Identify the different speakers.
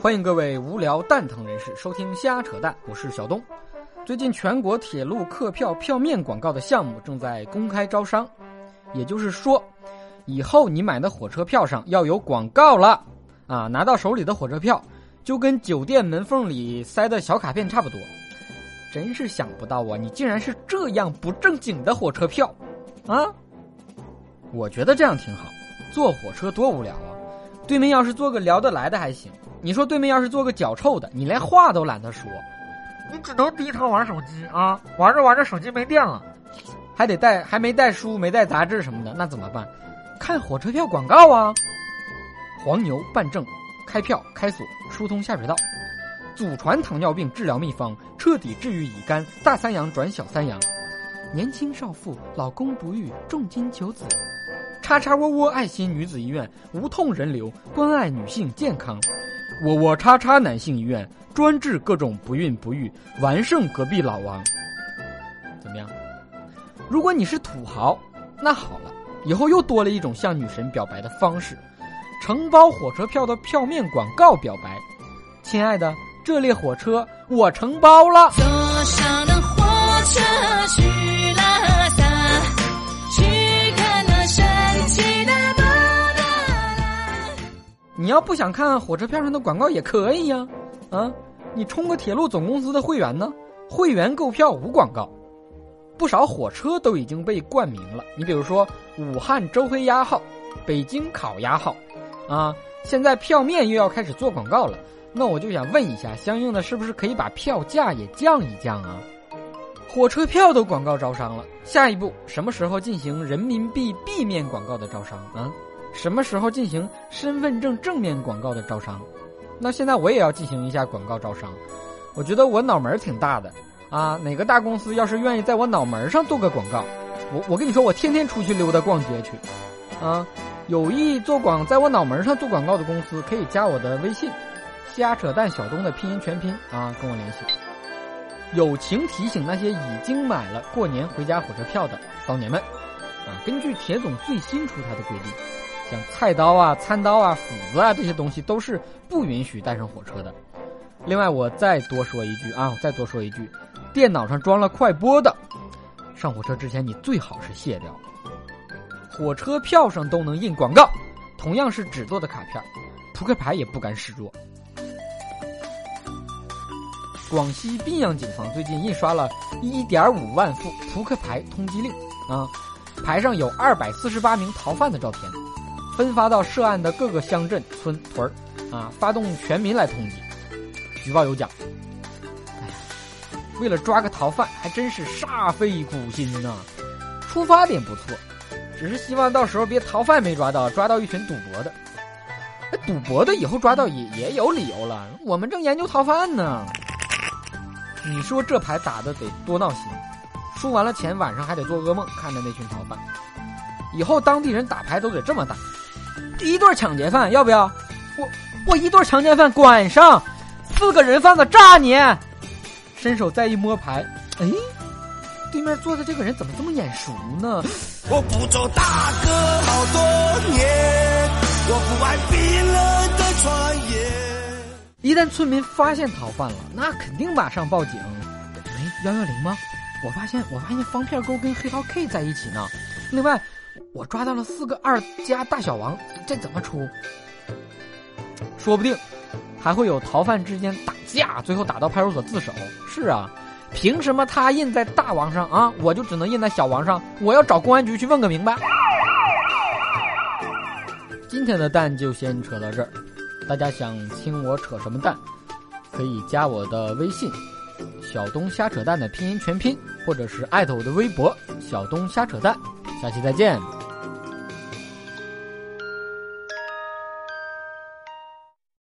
Speaker 1: 欢迎各位无聊蛋疼人士收听瞎扯淡，我是小东。最近全国铁路客票票面广告的项目正在公开招商，也就是说，以后你买的火车票上要有广告了啊！拿到手里的火车票就跟酒店门缝里塞的小卡片差不多。真是想不到啊，你竟然是这样不正经的火车票啊！我觉得这样挺好，坐火车多无聊啊！对面要是坐个聊得来的还行。你说对面要是做个脚臭的，你连话都懒得说，你只能低头玩手机啊，玩着玩着手机没电了，还得带还没带书没带杂志什么的，那怎么办？看火车票广告啊！黄牛办证，开票开锁，疏通下水道，祖传糖尿病治疗秘方，彻底治愈乙肝，大三阳转小三阳，年轻少妇老公不育，重金求子，叉叉窝窝爱心女子医院无痛人流，关爱女性健康。我我叉叉男性医院专治各种不孕不育，完胜隔壁老王。怎么样？如果你是土豪，那好了，以后又多了一种向女神表白的方式——承包火车票的票面广告表白。亲爱的，这列火车我承包了。坐上了火车去不想看火车票上的广告也可以呀，啊，你充个铁路总公司的会员呢，会员购票无广告，不少火车都已经被冠名了。你比如说武汉周黑鸭号、北京烤鸭号，啊，现在票面又要开始做广告了，那我就想问一下，相应的是不是可以把票价也降一降啊？火车票都广告招商了，下一步什么时候进行人民币币面广告的招商啊？什么时候进行身份证正面广告的招商？那现在我也要进行一下广告招商。我觉得我脑门挺大的啊！哪个大公司要是愿意在我脑门上做个广告，我我跟你说，我天天出去溜达逛街去。啊，有意做广在我脑门上做广告的公司，可以加我的微信“瞎扯淡小东”的拼音全拼啊，跟我联系。友情提醒那些已经买了过年回家火车票的骚年们啊，根据铁总最新出台的规定。像菜刀啊、餐刀啊、斧子啊这些东西都是不允许带上火车的。另外，我再多说一句啊，我再多说一句，电脑上装了快播的，上火车之前你最好是卸掉。火车票上都能印广告，同样是纸做的卡片，扑克牌也不敢示弱。广西宾阳警方最近印刷了1.5万副扑克牌通缉令啊，牌上有248名逃犯的照片。分发到涉案的各个乡镇、村屯儿，啊，发动全民来通缉，举报有奖。哎呀，为了抓个逃犯，还真是煞费苦心呐。出发点不错，只是希望到时候别逃犯没抓到，抓到一群赌博的。那赌博的以后抓到也也有理由了。我们正研究逃犯呢。你说这牌打的得多闹心，输完了钱，晚上还得做噩梦，看着那群逃犯。以后当地人打牌都得这么打。一对抢劫犯要不要？我我一对强奸犯管上，四个人贩子炸你！伸手再一摸牌，哎，对面坐的这个人怎么这么眼熟呢？我不做大哥好多年，我不爱冰冷的传言。一旦村民发现逃犯了，那肯定马上报警。哎，幺幺零吗？我发现我发现方片沟跟黑桃 K 在一起呢。另外。我抓到了四个二加大小王，这怎么出？说不定还会有逃犯之间打架，最后打到派出所自首。是啊，凭什么他印在大王上啊，我就只能印在小王上？我要找公安局去问个明白。今天的蛋就先扯到这儿，大家想听我扯什么蛋，可以加我的微信“小东瞎扯蛋”的拼音全拼，或者是艾特我的微博“小东瞎扯蛋”。下期再见。